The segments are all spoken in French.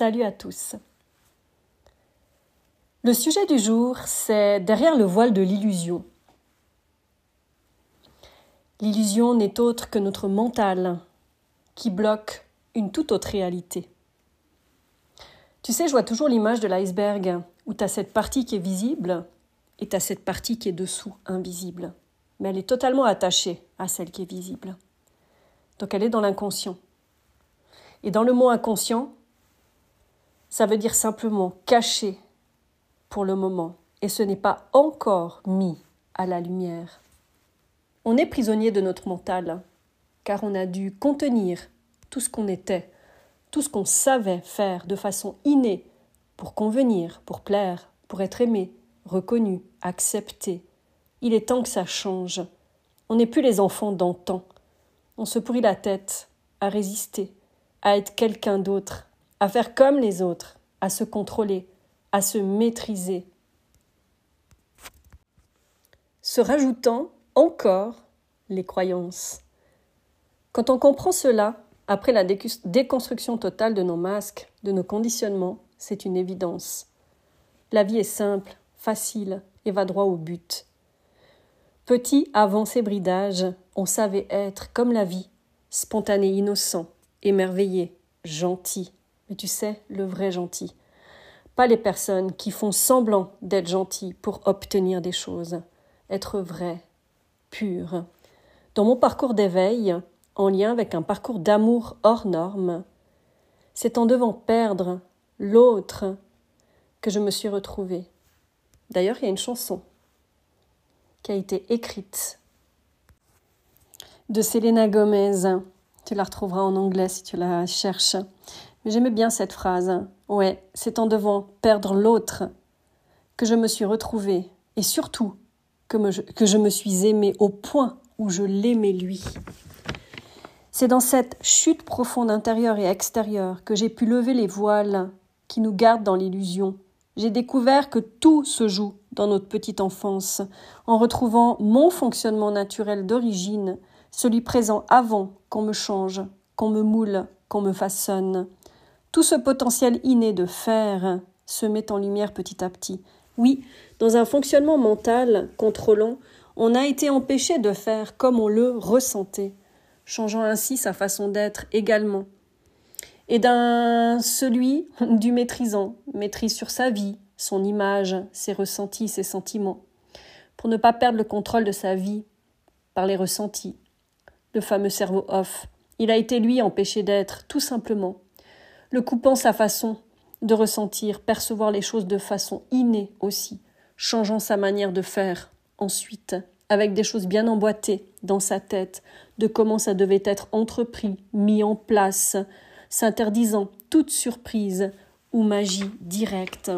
Salut à tous. Le sujet du jour, c'est derrière le voile de l'illusion. L'illusion n'est autre que notre mental qui bloque une toute autre réalité. Tu sais, je vois toujours l'image de l'iceberg où tu as cette partie qui est visible et tu as cette partie qui est dessous, invisible. Mais elle est totalement attachée à celle qui est visible. Donc elle est dans l'inconscient. Et dans le mot inconscient, ça veut dire simplement caché pour le moment, et ce n'est pas encore mis à la lumière. On est prisonnier de notre mental, car on a dû contenir tout ce qu'on était, tout ce qu'on savait faire de façon innée, pour convenir, pour plaire, pour être aimé, reconnu, accepté. Il est temps que ça change. On n'est plus les enfants d'antan. On se pourrit la tête à résister, à être quelqu'un d'autre, à faire comme les autres, à se contrôler, à se maîtriser. Se rajoutant encore les croyances. Quand on comprend cela, après la déconstruction totale de nos masques, de nos conditionnements, c'est une évidence. La vie est simple, facile et va droit au but. Petit avant ces bridages, on savait être comme la vie, spontané, innocent, émerveillé, gentil, mais tu sais, le vrai gentil. Pas les personnes qui font semblant d'être gentils pour obtenir des choses. Être vrai, pur. Dans mon parcours d'éveil, en lien avec un parcours d'amour hors norme, c'est en devant perdre l'autre que je me suis retrouvée. D'ailleurs, il y a une chanson qui a été écrite de Selena Gomez. Tu la retrouveras en anglais si tu la cherches. Mais j'aimais bien cette phrase. Ouais, c'est en devant perdre l'autre que je me suis retrouvée et surtout que je me suis aimée au point où je l'aimais lui. C'est dans cette chute profonde intérieure et extérieure que j'ai pu lever les voiles qui nous gardent dans l'illusion. J'ai découvert que tout se joue dans notre petite enfance, en retrouvant mon fonctionnement naturel d'origine, celui présent avant qu'on me change, qu'on me moule, qu'on me façonne. Tout ce potentiel inné de faire se met en lumière petit à petit. Oui, dans un fonctionnement mental contrôlant, on a été empêché de faire comme on le ressentait, changeant ainsi sa façon d'être également. Et d'un celui du maîtrisant, maîtrise sur sa vie, son image, ses ressentis, ses sentiments, pour ne pas perdre le contrôle de sa vie par les ressentis. Le fameux cerveau off, il a été lui empêché d'être, tout simplement, le coupant sa façon de ressentir, percevoir les choses de façon innée aussi, changeant sa manière de faire ensuite, avec des choses bien emboîtées dans sa tête, de comment ça devait être entrepris, mis en place, s'interdisant toute surprise ou magie directe.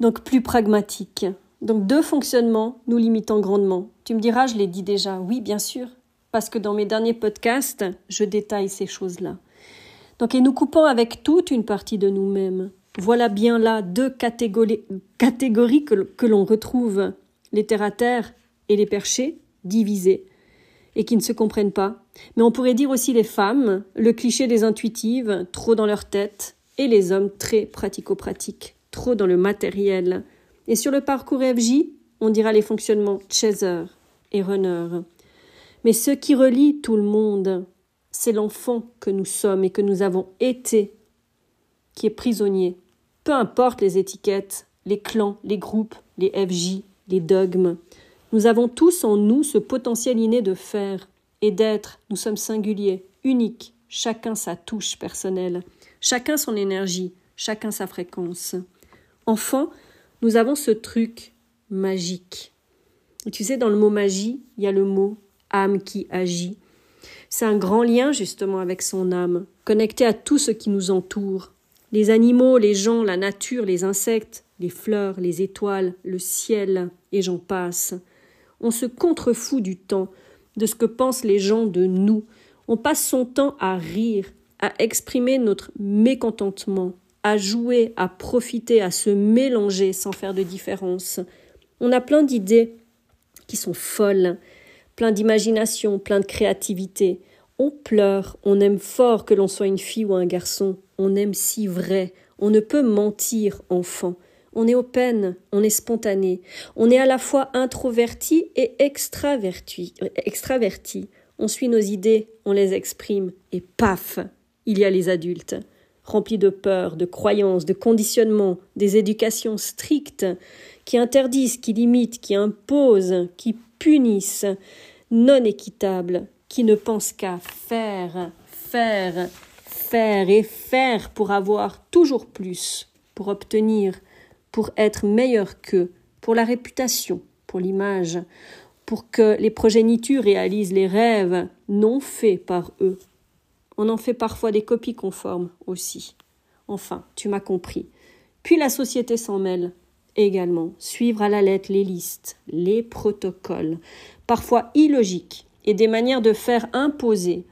Donc plus pragmatique. Donc deux fonctionnements nous limitant grandement. Tu me diras, je l'ai dit déjà. Oui, bien sûr, parce que dans mes derniers podcasts, je détaille ces choses-là. Donc, et nous coupons avec toute une partie de nous-mêmes. Voilà bien là deux catégories, que, l'on retrouve, les terre à terre et les perchés, divisés, et qui ne se comprennent pas. Mais on pourrait dire aussi les femmes, le cliché des intuitives, trop dans leur tête, et les hommes très pratico-pratiques, trop dans le matériel. Et sur le parcours FJ, on dira les fonctionnements chaser et runner. Mais ce qui relie tout le monde, c'est l'enfant que nous sommes et que nous avons été qui est prisonnier. Peu importe les étiquettes, les clans, les groupes, les FJ, les dogmes. Nous avons tous en nous ce potentiel inné de faire et d'être. Nous sommes singuliers, uniques, chacun sa touche personnelle, chacun son énergie, chacun sa fréquence. Enfant, nous avons ce truc magique. Tu sais, dans le mot magie, il y a le mot âme qui agit. C'est un grand lien justement avec son âme, connecté à tout ce qui nous entoure. Les animaux, les gens, la nature, les insectes, les fleurs, les étoiles, le ciel, et j'en passe. On se contrefout du temps, de ce que pensent les gens de nous. On passe son temps à rire, à exprimer notre mécontentement, à jouer, à profiter, à se mélanger sans faire de différence. On a plein d'idées qui sont folles, plein d'imagination, plein de créativité. On pleure, on aime fort que l'on soit une fille ou un garçon, on aime si vrai, on ne peut mentir, enfant. On est peines, on est spontané, on est à la fois introverti et extraverti, extraverti. On suit nos idées, on les exprime, et paf, il y a les adultes, remplis de peur, de croyances, de conditionnements, des éducations strictes, qui interdisent, qui limitent, qui imposent, qui non équitables, qui ne pensent qu'à faire, faire, faire et faire pour avoir toujours plus, pour obtenir, pour être meilleur qu'eux, pour la réputation, pour l'image, pour que les progénitures réalisent les rêves non faits par eux. On en fait parfois des copies conformes aussi. Enfin, tu m'as compris. Puis la société s'en mêle également, suivre à la lettre les listes, les protocoles, parfois illogiques, et des manières de faire imposer,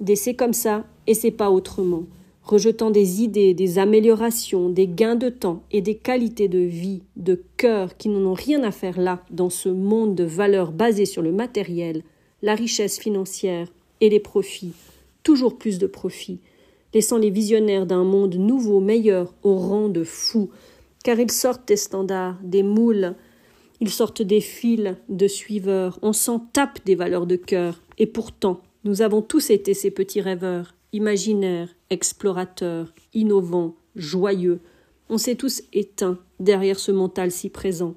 des c'est comme ça et c'est pas autrement rejetant des idées, des améliorations, des gains de temps et des qualités de vie, de cœur qui n'en ont rien à faire là, dans ce monde de valeurs basées sur le matériel, la richesse financière et les profits, toujours plus de profits, laissant les visionnaires d'un monde nouveau, meilleur, au rang de fous, car ils sortent des standards, des moules, ils sortent des fils de suiveurs, on s'en tape des valeurs de cœur, et pourtant, nous avons tous été ces petits rêveurs, imaginaire, explorateur, innovant, joyeux. On s'est tous éteints derrière ce mental si présent.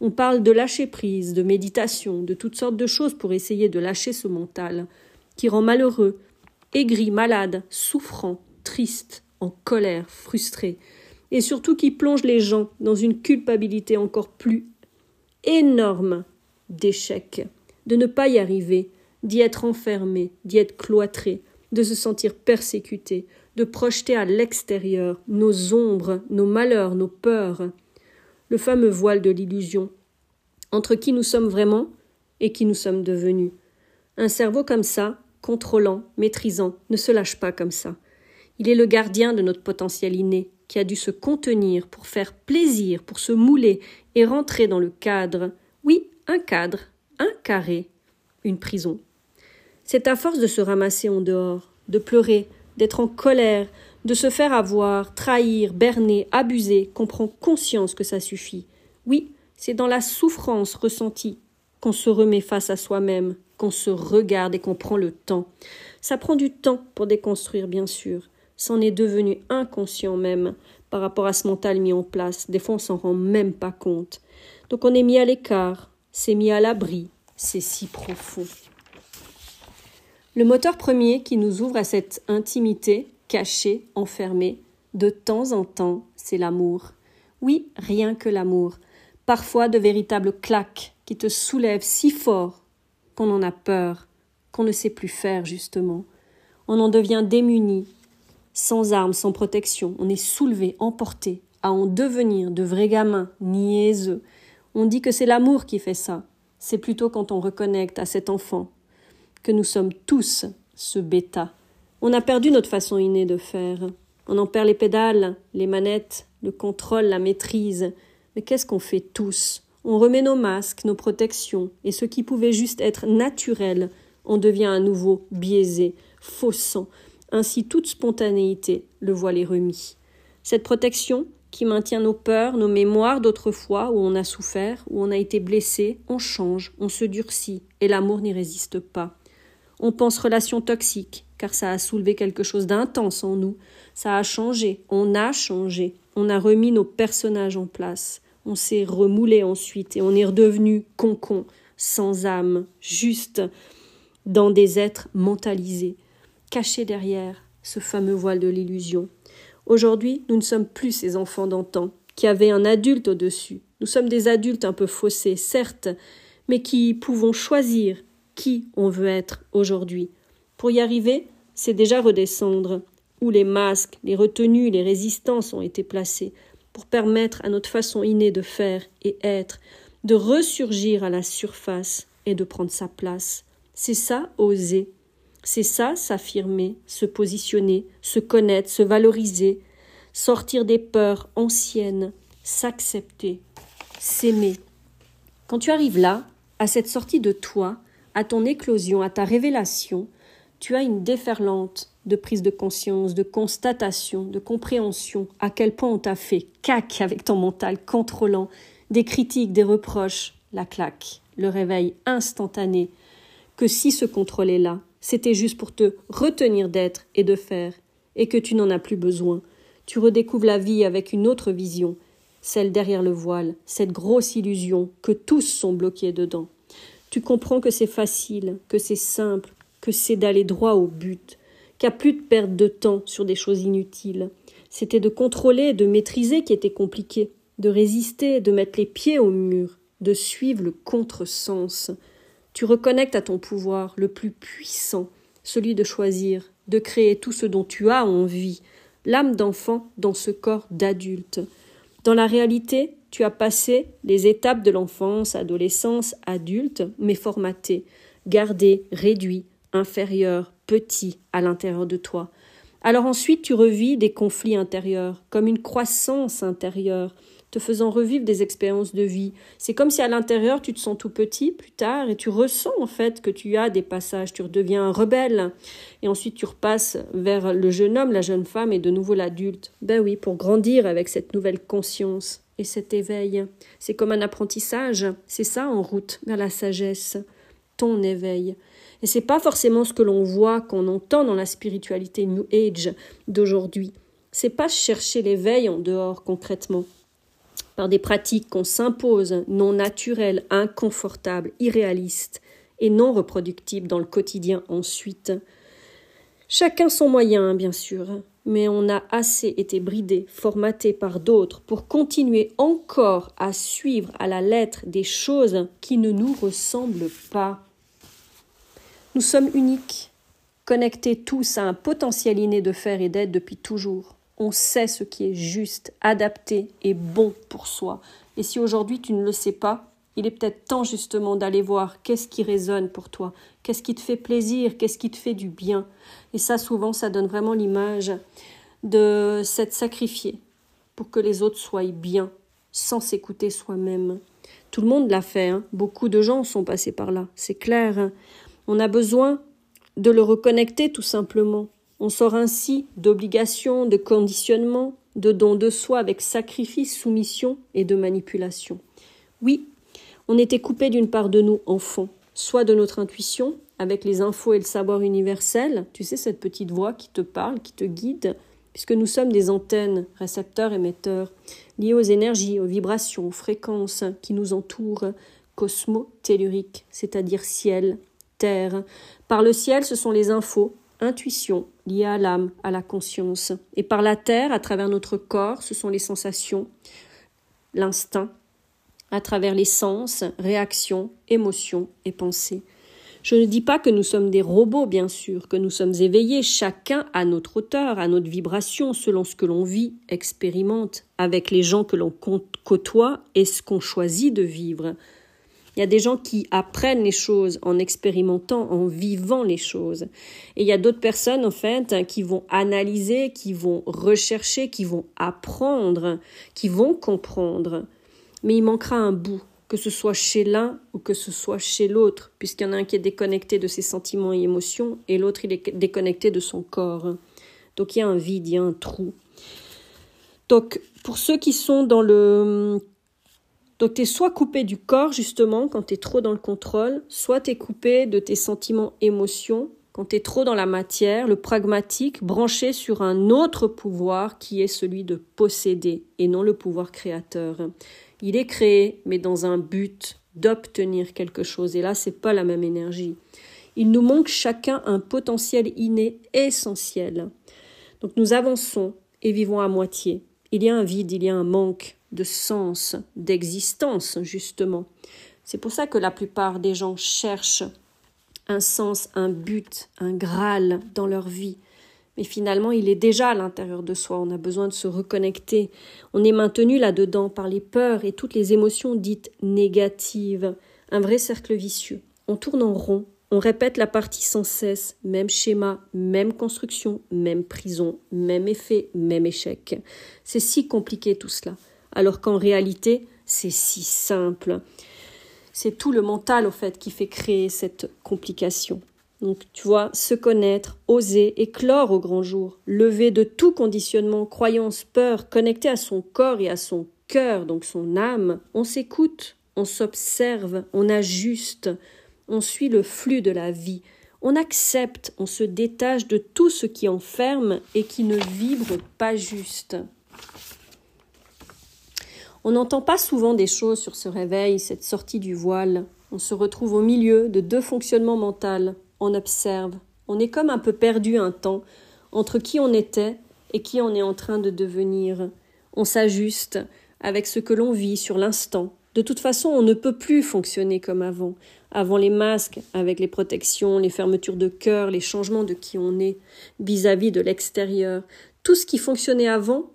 On parle de lâcher prise, de méditation, de toutes sortes de choses pour essayer de lâcher ce mental, qui rend malheureux, aigri, malade, souffrant, triste, en colère, frustré, et surtout qui plonge les gens dans une culpabilité encore plus énorme d'échec, de ne pas y arriver, d'y être enfermé, d'y être cloîtré, de se sentir persécuté, de projeter à l'extérieur nos ombres, nos malheurs, nos peurs, le fameux voile de l'illusion, entre qui nous sommes vraiment et qui nous sommes devenus. Un cerveau comme ça, contrôlant, maîtrisant, ne se lâche pas comme ça. Il est le gardien de notre potentiel inné, qui a dû se contenir pour faire plaisir, pour se mouler et rentrer dans le cadre. Oui, un cadre, un carré, une prison. C'est à force de se ramasser en dehors, de pleurer, d'être en colère, de se faire avoir, trahir, berner, abuser, qu'on prend conscience que ça suffit. Oui, c'est dans la souffrance ressentie qu'on se remet face à soi-même, qu'on se regarde et qu'on prend le temps. Ça prend du temps pour déconstruire, bien sûr. C'en est devenu inconscient même par rapport à ce mental mis en place. Des fois, on s'en rend même pas compte. Donc, on est mis à l'écart, c'est mis à l'abri, c'est si profond. Le moteur premier qui nous ouvre à cette intimité cachée, enfermée, de temps en temps, c'est l'amour. Oui, rien que l'amour. Parfois de véritables claques qui te soulèvent si fort qu'on en a peur, qu'on ne sait plus faire justement. On en devient démuni, sans armes, sans protection. On est soulevé, emporté, à en devenir de vrais gamins, niaiseux. On dit que c'est l'amour qui fait ça. C'est plutôt quand on reconnecte à cet enfant, que nous sommes tous ce bêta. On a perdu notre façon innée de faire. On en perd les pédales, les manettes, le contrôle, la maîtrise. Mais qu'est-ce qu'on fait tous? On remet nos masques, nos protections, et ce qui pouvait juste être naturel on devient à nouveau biaisé, faussant. Ainsi toute spontanéité, le voile est remis. Cette protection, qui maintient nos peurs, nos mémoires d'autrefois où on a souffert, où on a été blessé, on change, on se durcit, et l'amour n'y résiste pas. On pense relation toxique, car ça a soulevé quelque chose d'intense en nous. Ça a changé, on a changé, on a remis nos personnages en place. On s'est remoulé ensuite et on est redevenu concon, sans âme, juste dans des êtres mentalisés, cachés derrière ce fameux voile de l'illusion. Aujourd'hui, nous ne sommes plus ces enfants d'antan, qui avaient un adulte au-dessus. Nous sommes des adultes un peu faussés, certes, mais qui pouvons choisir qui on veut être aujourd'hui. Pour y arriver, c'est déjà redescendre, où les masques, les retenues, les résistances ont été placés, pour permettre à notre façon innée de faire et être, de ressurgir à la surface et de prendre sa place. C'est ça, oser. C'est ça, s'affirmer, se positionner, se connaître, se valoriser, sortir des peurs anciennes, s'accepter, s'aimer. Quand tu arrives là, à cette sortie de toi, à ton éclosion, à ta révélation, tu as une déferlante de prise de conscience, de constatation, de compréhension, à quel point on t'a fait cac avec ton mental contrôlant, des critiques, des reproches, la claque, le réveil instantané, que si ce contrôle est là, c'était juste pour te retenir d'être et de faire, et que tu n'en as plus besoin. Tu redécouvres la vie avec une autre vision, celle derrière le voile, cette grosse illusion que tous sont bloqués dedans. Tu comprends que c'est facile, que c'est simple, que c'est d'aller droit au but, a plus de perte de temps sur des choses inutiles. C'était de contrôler, de maîtriser qui était compliqué, de résister, de mettre les pieds au mur, de suivre le contresens. Tu reconnectes à ton pouvoir le plus puissant, celui de choisir, de créer tout ce dont tu as envie, l'âme d'enfant dans ce corps d'adulte. Dans la réalité, tu as passé les étapes de l'enfance, adolescence, adulte, mais formaté, gardé, réduit, inférieur, petit à l'intérieur de toi. Alors ensuite tu revis des conflits intérieurs, comme une croissance intérieure, te faisant revivre des expériences de vie. C'est comme si à l'intérieur tu te sens tout petit plus tard et tu ressens en fait que tu as des passages, tu redeviens un rebelle et ensuite tu repasses vers le jeune homme, la jeune femme et de nouveau l'adulte. Ben oui, pour grandir avec cette nouvelle conscience et cet éveil. C'est comme un apprentissage, c'est ça en route vers la sagesse, ton éveil. Et c'est pas forcément ce que l'on voit, qu'on entend dans la spiritualité New Age d'aujourd'hui. C'est pas chercher l'éveil en dehors concrètement. Par des pratiques qu'on s'impose, non naturelles, inconfortables, irréalistes et non reproductibles dans le quotidien ensuite. Chacun son moyen, bien sûr, mais on a assez été bridé, formaté par d'autres pour continuer encore à suivre à la lettre des choses qui ne nous ressemblent pas. Nous sommes uniques, connectés tous à un potentiel inné de faire et d'être depuis toujours. On sait ce qui est juste, adapté et bon pour soi. Et si aujourd'hui tu ne le sais pas, il est peut-être temps justement d'aller voir qu'est-ce qui résonne pour toi, qu'est-ce qui te fait plaisir, qu'est-ce qui te fait du bien. Et ça, souvent, ça donne vraiment l'image de s'être sacrifié pour que les autres soient bien, sans s'écouter soi-même. Tout le monde l'a fait, hein. beaucoup de gens sont passés par là, c'est clair. Hein. On a besoin de le reconnecter tout simplement. On sort ainsi d'obligations, de conditionnements, de dons de soi avec sacrifice, soumission et de manipulation. Oui, on était coupé d'une part de nous enfants, soit de notre intuition, avec les infos et le savoir universel, tu sais, cette petite voix qui te parle, qui te guide, puisque nous sommes des antennes, récepteurs, émetteurs, liés aux énergies, aux vibrations, aux fréquences qui nous entourent, cosmo-tellurique, c'est-à-dire ciel, terre. Par le ciel, ce sont les infos, intuitions liées à l'âme, à la conscience. Et par la terre, à travers notre corps, ce sont les sensations, l'instinct, à travers les sens, réactions, émotions et pensées. Je ne dis pas que nous sommes des robots, bien sûr, que nous sommes éveillés, chacun à notre hauteur, à notre vibration, selon ce que l'on vit, expérimente, avec les gens que l'on côtoie et ce qu'on choisit de vivre. Il y a des gens qui apprennent les choses en expérimentant, en vivant les choses. Et il y a d'autres personnes, en fait, qui vont analyser, qui vont rechercher, qui vont apprendre, qui vont comprendre. Mais il manquera un bout, que ce soit chez l'un ou que ce soit chez l'autre, puisqu'il y en a un qui est déconnecté de ses sentiments et émotions et l'autre il est déconnecté de son corps. Donc il y a un vide, il y a un trou. Donc pour ceux qui sont dans le donc tu es soit coupé du corps justement quand tu es trop dans le contrôle, soit tu es coupé de tes sentiments, émotions quand tu es trop dans la matière, le pragmatique, branché sur un autre pouvoir qui est celui de posséder et non le pouvoir créateur. Il est créé, mais dans un but d'obtenir quelque chose. Et là, c'est pas la même énergie. Il nous manque chacun un potentiel inné essentiel. Donc nous avançons et vivons à moitié. Il y a un vide, il y a un manque de sens, d'existence, justement. C'est pour ça que la plupart des gens cherchent un sens, un but, un Graal dans leur vie. Mais finalement, il est déjà à l'intérieur de soi. On a besoin de se reconnecter. On est maintenu là-dedans par les peurs et toutes les émotions dites négatives. Un vrai cercle vicieux. On tourne en rond. On répète la partie sans cesse. Même schéma, même construction, même prison, même effet, même échec. C'est si compliqué tout cela alors qu'en réalité, c'est si simple. C'est tout le mental, au fait, qui fait créer cette complication. Donc, tu vois, se connaître, oser, éclore au grand jour, lever de tout conditionnement, croyance, peur, connecter à son corps et à son cœur, donc son âme. On s'écoute, on s'observe, on ajuste, on suit le flux de la vie. On accepte, on se détache de tout ce qui enferme et qui ne vibre pas juste. On n'entend pas souvent des choses sur ce réveil, cette sortie du voile. On se retrouve au milieu de deux fonctionnements mentaux. On observe. On est comme un peu perdu un temps entre qui on était et qui on est en train de devenir. On s'ajuste avec ce que l'on vit sur l'instant. De toute façon, on ne peut plus fonctionner comme avant. Avant les masques, avec les protections, les fermetures de cœur, les changements de qui on est vis-à-vis -vis de l'extérieur. Tout ce qui fonctionnait avant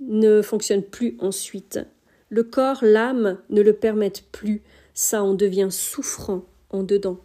ne fonctionne plus ensuite. Le corps, l'âme ne le permettent plus. Ça, on devient souffrant en dedans.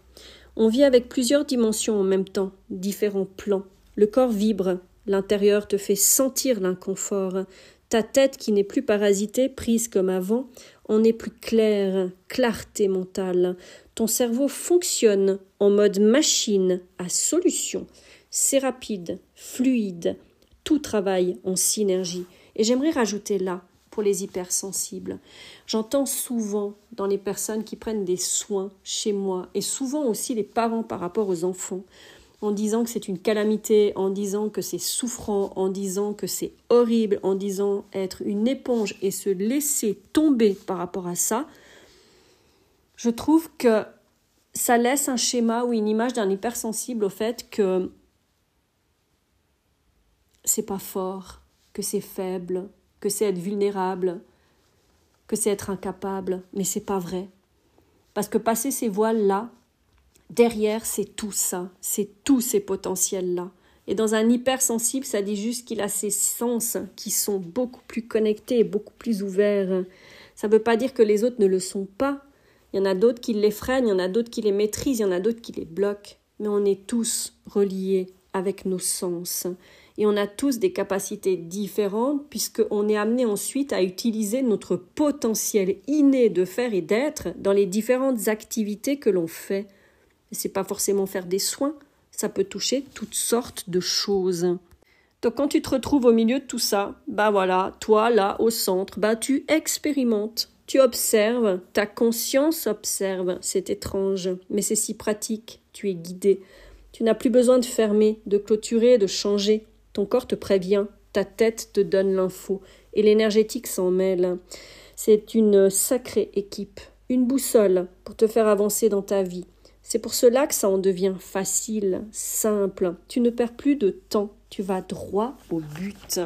On vit avec plusieurs dimensions en même temps, différents plans. Le corps vibre, l'intérieur te fait sentir l'inconfort. Ta tête qui n'est plus parasitée, prise comme avant, en est plus claire, clarté mentale. Ton cerveau fonctionne en mode machine à solution. C'est rapide, fluide, tout travaille en synergie. Et j'aimerais rajouter là les hypersensibles. J'entends souvent dans les personnes qui prennent des soins chez moi, et souvent aussi les parents par rapport aux enfants, en disant que c'est une calamité, en disant que c'est souffrant, en disant que c'est horrible, en disant être une éponge et se laisser tomber par rapport à ça, je trouve que ça laisse un schéma ou une image d'un hypersensible au fait que c'est pas fort, que c'est faible, que c'est être vulnérable, que c'est être incapable, mais c'est pas vrai. Parce que passer ces voiles-là, derrière, c'est tout ça, c'est tous ces potentiels-là. Et dans un hypersensible, ça dit juste qu'il a ses sens qui sont beaucoup plus connectés, beaucoup plus ouverts. Ça ne veut pas dire que les autres ne le sont pas. Il y en a d'autres qui les freinent, il y en a d'autres qui les maîtrisent, il y en a d'autres qui les bloquent. Mais on est tous reliés avec nos sens et on a tous des capacités différentes puisqu'on est amené ensuite à utiliser notre potentiel inné de faire et d'être dans les différentes activités que l'on fait. C'est pas forcément faire des soins, ça peut toucher toutes sortes de choses. Donc quand tu te retrouves au milieu de tout ça, bah voilà, toi là au centre, bah tu expérimentes, tu observes, ta conscience observe, c'est étrange, mais c'est si pratique, tu es guidé. Tu n'as plus besoin de fermer, de clôturer, de changer. Ton corps te prévient, ta tête te donne l'info, et l'énergétique s'en mêle. C'est une sacrée équipe, une boussole pour te faire avancer dans ta vie. C'est pour cela que ça en devient facile, simple. Tu ne perds plus de temps, tu vas droit au but.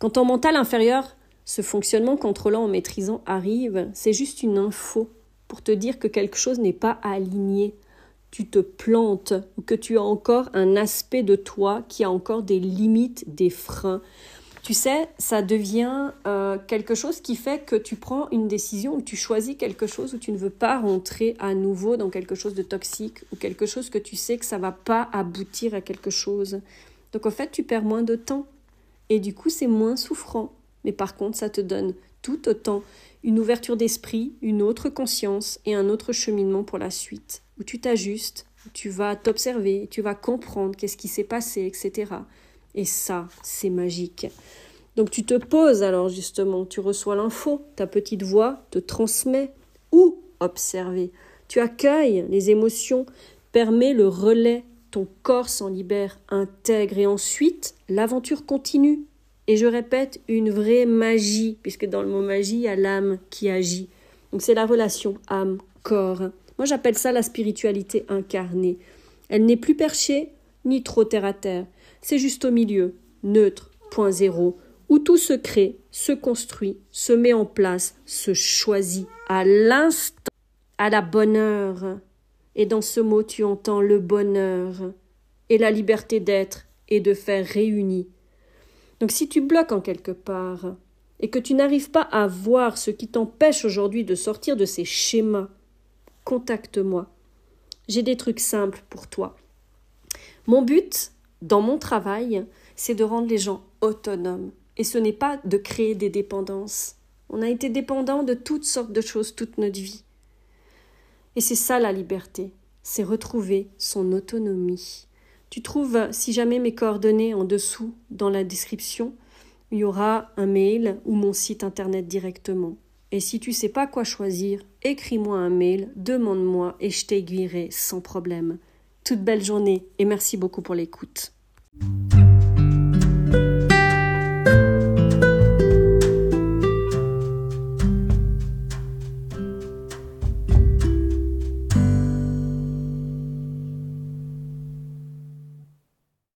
Quand ton mental inférieur, ce fonctionnement contrôlant en maîtrisant arrive, c'est juste une info pour te dire que quelque chose n'est pas aligné, tu te plantes ou que tu as encore un aspect de toi qui a encore des limites, des freins. Tu sais, ça devient euh, quelque chose qui fait que tu prends une décision ou tu choisis quelque chose où tu ne veux pas rentrer à nouveau dans quelque chose de toxique ou quelque chose que tu sais que ça va pas aboutir à quelque chose. Donc en fait, tu perds moins de temps et du coup, c'est moins souffrant. Mais par contre, ça te donne tout autant une ouverture d'esprit, une autre conscience et un autre cheminement pour la suite où tu t'ajustes, tu vas t'observer, tu vas comprendre qu'est-ce qui s'est passé, etc. Et ça, c'est magique. Donc tu te poses alors justement, tu reçois l'info, ta petite voix te transmet ou observer. Tu accueilles les émotions, permets le relais, ton corps s'en libère, intègre et ensuite l'aventure continue. Et je répète, une vraie magie, puisque dans le mot magie, il y a l'âme qui agit. Donc c'est la relation âme-corps. Moi, j'appelle ça la spiritualité incarnée. Elle n'est plus perchée ni trop terre à terre. C'est juste au milieu, neutre, point zéro, où tout se crée, se construit, se met en place, se choisit à l'instant, à la bonne heure. Et dans ce mot, tu entends le bonheur et la liberté d'être et de faire réunis. Donc si tu bloques en quelque part et que tu n'arrives pas à voir ce qui t'empêche aujourd'hui de sortir de ces schémas, contacte-moi. J'ai des trucs simples pour toi. Mon but, dans mon travail, c'est de rendre les gens autonomes. Et ce n'est pas de créer des dépendances. On a été dépendant de toutes sortes de choses toute notre vie. Et c'est ça la liberté. c'est retrouver son autonomie. Tu trouves, si jamais mes coordonnées en dessous dans la description, il y aura un mail ou mon site internet directement. Et si tu sais pas quoi choisir, écris-moi un mail, demande-moi et je t'aiguillerai sans problème. Toute belle journée et merci beaucoup pour l'écoute.